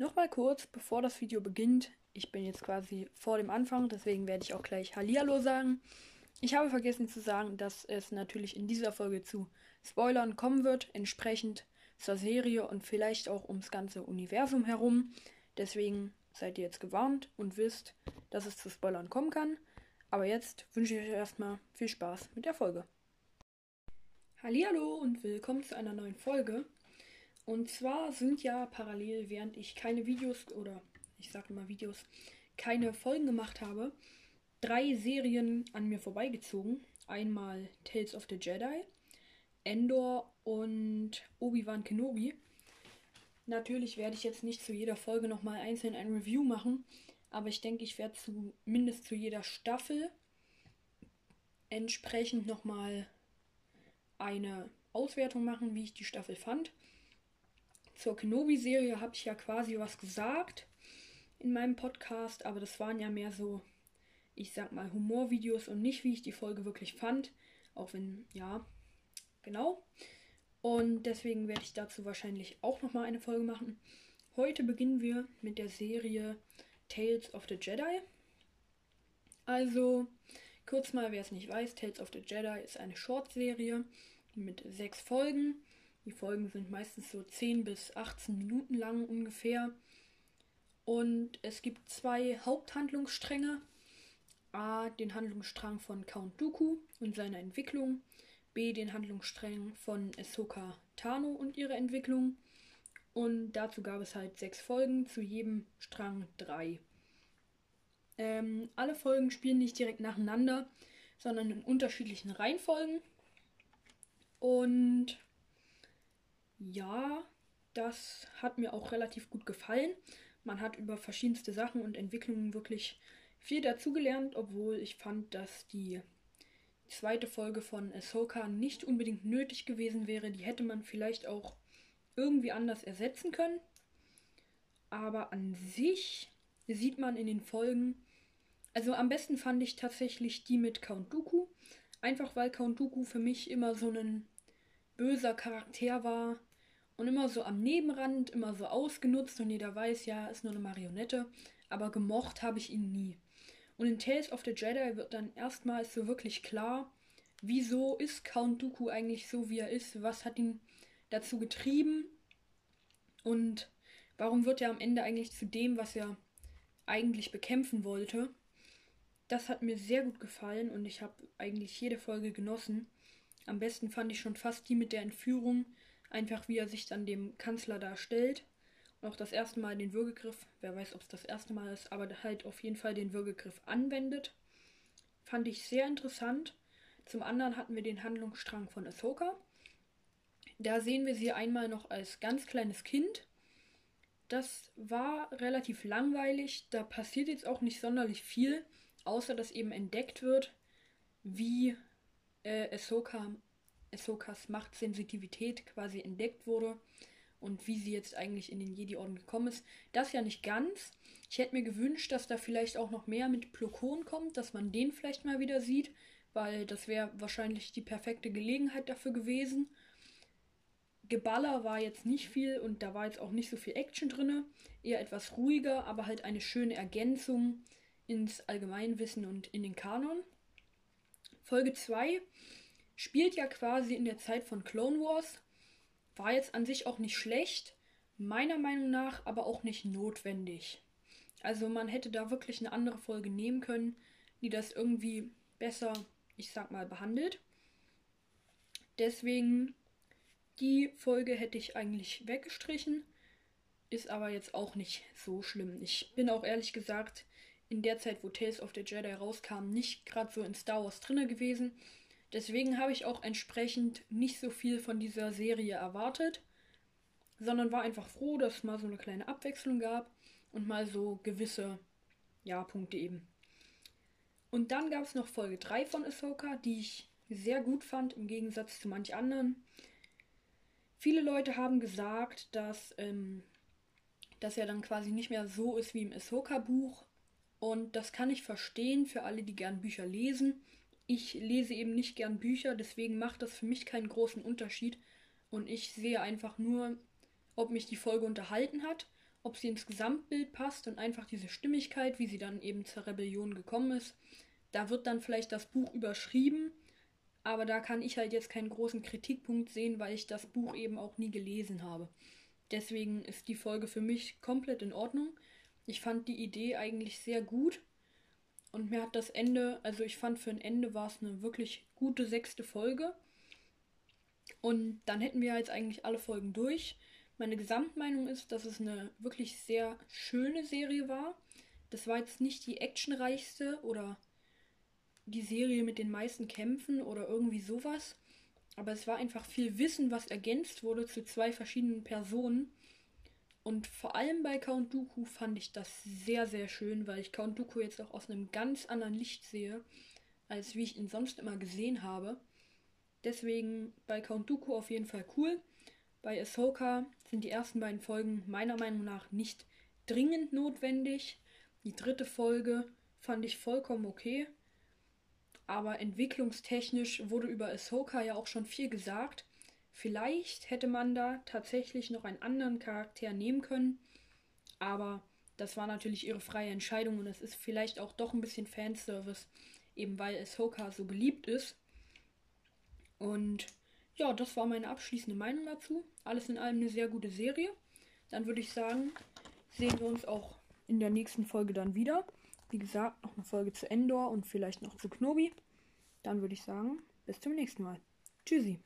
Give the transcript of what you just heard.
Nochmal kurz, bevor das Video beginnt. Ich bin jetzt quasi vor dem Anfang, deswegen werde ich auch gleich Hallihallo sagen. Ich habe vergessen zu sagen, dass es natürlich in dieser Folge zu Spoilern kommen wird, entsprechend zur Serie und vielleicht auch ums ganze Universum herum. Deswegen seid ihr jetzt gewarnt und wisst, dass es zu Spoilern kommen kann. Aber jetzt wünsche ich euch erstmal viel Spaß mit der Folge. Hallihallo und willkommen zu einer neuen Folge. Und zwar sind ja parallel, während ich keine Videos oder ich sage immer Videos, keine Folgen gemacht habe, drei Serien an mir vorbeigezogen. Einmal Tales of the Jedi, Endor und Obi-Wan Kenobi. Natürlich werde ich jetzt nicht zu jeder Folge nochmal einzeln ein Review machen, aber ich denke, ich werde zumindest zu jeder Staffel entsprechend nochmal eine Auswertung machen, wie ich die Staffel fand. Zur Kenobi-Serie habe ich ja quasi was gesagt in meinem Podcast, aber das waren ja mehr so, ich sag mal, Humorvideos und nicht, wie ich die Folge wirklich fand. Auch wenn, ja, genau. Und deswegen werde ich dazu wahrscheinlich auch nochmal eine Folge machen. Heute beginnen wir mit der Serie Tales of the Jedi. Also, kurz mal, wer es nicht weiß, Tales of the Jedi ist eine Short-Serie mit sechs Folgen. Die Folgen sind meistens so 10 bis 18 Minuten lang ungefähr. Und es gibt zwei Haupthandlungsstränge. A, den Handlungsstrang von Count Dooku und seiner Entwicklung. B, den Handlungsstrang von Ahsoka Tano und ihrer Entwicklung. Und dazu gab es halt sechs Folgen, zu jedem Strang drei. Ähm, alle Folgen spielen nicht direkt nacheinander, sondern in unterschiedlichen Reihenfolgen. Und ja, das hat mir auch relativ gut gefallen. Man hat über verschiedenste Sachen und Entwicklungen wirklich viel dazugelernt, obwohl ich fand, dass die zweite Folge von Ahsoka nicht unbedingt nötig gewesen wäre. Die hätte man vielleicht auch irgendwie anders ersetzen können. Aber an sich sieht man in den Folgen, also am besten fand ich tatsächlich die mit Count Dooku. Einfach weil Count Dooku für mich immer so ein böser Charakter war und immer so am Nebenrand, immer so ausgenutzt und jeder weiß, ja, ist nur eine Marionette. Aber gemocht habe ich ihn nie. Und in Tales of the Jedi wird dann erstmals so wirklich klar, wieso ist Count Dooku eigentlich so, wie er ist, was hat ihn dazu getrieben und warum wird er am Ende eigentlich zu dem, was er eigentlich bekämpfen wollte. Das hat mir sehr gut gefallen und ich habe eigentlich jede Folge genossen. Am besten fand ich schon fast die mit der Entführung, einfach wie er sich dann dem Kanzler darstellt. Und auch das erste Mal den Würgegriff, wer weiß, ob es das erste Mal ist, aber halt auf jeden Fall den Würgegriff anwendet. Fand ich sehr interessant. Zum anderen hatten wir den Handlungsstrang von Ahsoka. Da sehen wir sie einmal noch als ganz kleines Kind. Das war relativ langweilig. Da passiert jetzt auch nicht sonderlich viel, außer dass eben entdeckt wird, wie äh, Ahsoka, Ahsokas Machtsensitivität quasi entdeckt wurde und wie sie jetzt eigentlich in den Jedi-Orden gekommen ist. Das ja nicht ganz. Ich hätte mir gewünscht, dass da vielleicht auch noch mehr mit Plokon kommt, dass man den vielleicht mal wieder sieht, weil das wäre wahrscheinlich die perfekte Gelegenheit dafür gewesen. Geballer war jetzt nicht viel und da war jetzt auch nicht so viel Action drin. Eher etwas ruhiger, aber halt eine schöne Ergänzung ins Allgemeinwissen und in den Kanon. Folge 2 spielt ja quasi in der Zeit von Clone Wars. War jetzt an sich auch nicht schlecht, meiner Meinung nach aber auch nicht notwendig. Also man hätte da wirklich eine andere Folge nehmen können, die das irgendwie besser, ich sag mal, behandelt. Deswegen die Folge hätte ich eigentlich weggestrichen, ist aber jetzt auch nicht so schlimm. Ich bin auch ehrlich gesagt in der Zeit, wo Tales of the Jedi rauskam, nicht gerade so in Star Wars drinne gewesen. Deswegen habe ich auch entsprechend nicht so viel von dieser Serie erwartet, sondern war einfach froh, dass es mal so eine kleine Abwechslung gab und mal so gewisse ja, Punkte eben. Und dann gab es noch Folge 3 von Ahsoka, die ich sehr gut fand, im Gegensatz zu manch anderen. Viele Leute haben gesagt, dass, ähm, dass er dann quasi nicht mehr so ist wie im Ahsoka-Buch. Und das kann ich verstehen für alle, die gern Bücher lesen. Ich lese eben nicht gern Bücher, deswegen macht das für mich keinen großen Unterschied. Und ich sehe einfach nur, ob mich die Folge unterhalten hat, ob sie ins Gesamtbild passt und einfach diese Stimmigkeit, wie sie dann eben zur Rebellion gekommen ist. Da wird dann vielleicht das Buch überschrieben, aber da kann ich halt jetzt keinen großen Kritikpunkt sehen, weil ich das Buch eben auch nie gelesen habe. Deswegen ist die Folge für mich komplett in Ordnung. Ich fand die Idee eigentlich sehr gut und mir hat das Ende, also ich fand für ein Ende war es eine wirklich gute sechste Folge. Und dann hätten wir jetzt eigentlich alle Folgen durch. Meine Gesamtmeinung ist, dass es eine wirklich sehr schöne Serie war. Das war jetzt nicht die actionreichste oder die Serie mit den meisten Kämpfen oder irgendwie sowas. Aber es war einfach viel Wissen, was ergänzt wurde zu zwei verschiedenen Personen. Und vor allem bei Count Dooku fand ich das sehr, sehr schön, weil ich Count Dooku jetzt auch aus einem ganz anderen Licht sehe, als wie ich ihn sonst immer gesehen habe. Deswegen bei Count Dooku auf jeden Fall cool. Bei Ahsoka sind die ersten beiden Folgen meiner Meinung nach nicht dringend notwendig. Die dritte Folge fand ich vollkommen okay. Aber entwicklungstechnisch wurde über Ahsoka ja auch schon viel gesagt. Vielleicht hätte man da tatsächlich noch einen anderen Charakter nehmen können. Aber das war natürlich ihre freie Entscheidung und es ist vielleicht auch doch ein bisschen Fanservice, eben weil Ahsoka so beliebt ist. Und ja, das war meine abschließende Meinung dazu. Alles in allem eine sehr gute Serie. Dann würde ich sagen, sehen wir uns auch in der nächsten Folge dann wieder. Wie gesagt, noch eine Folge zu Endor und vielleicht noch zu Knobi. Dann würde ich sagen, bis zum nächsten Mal. Tschüssi.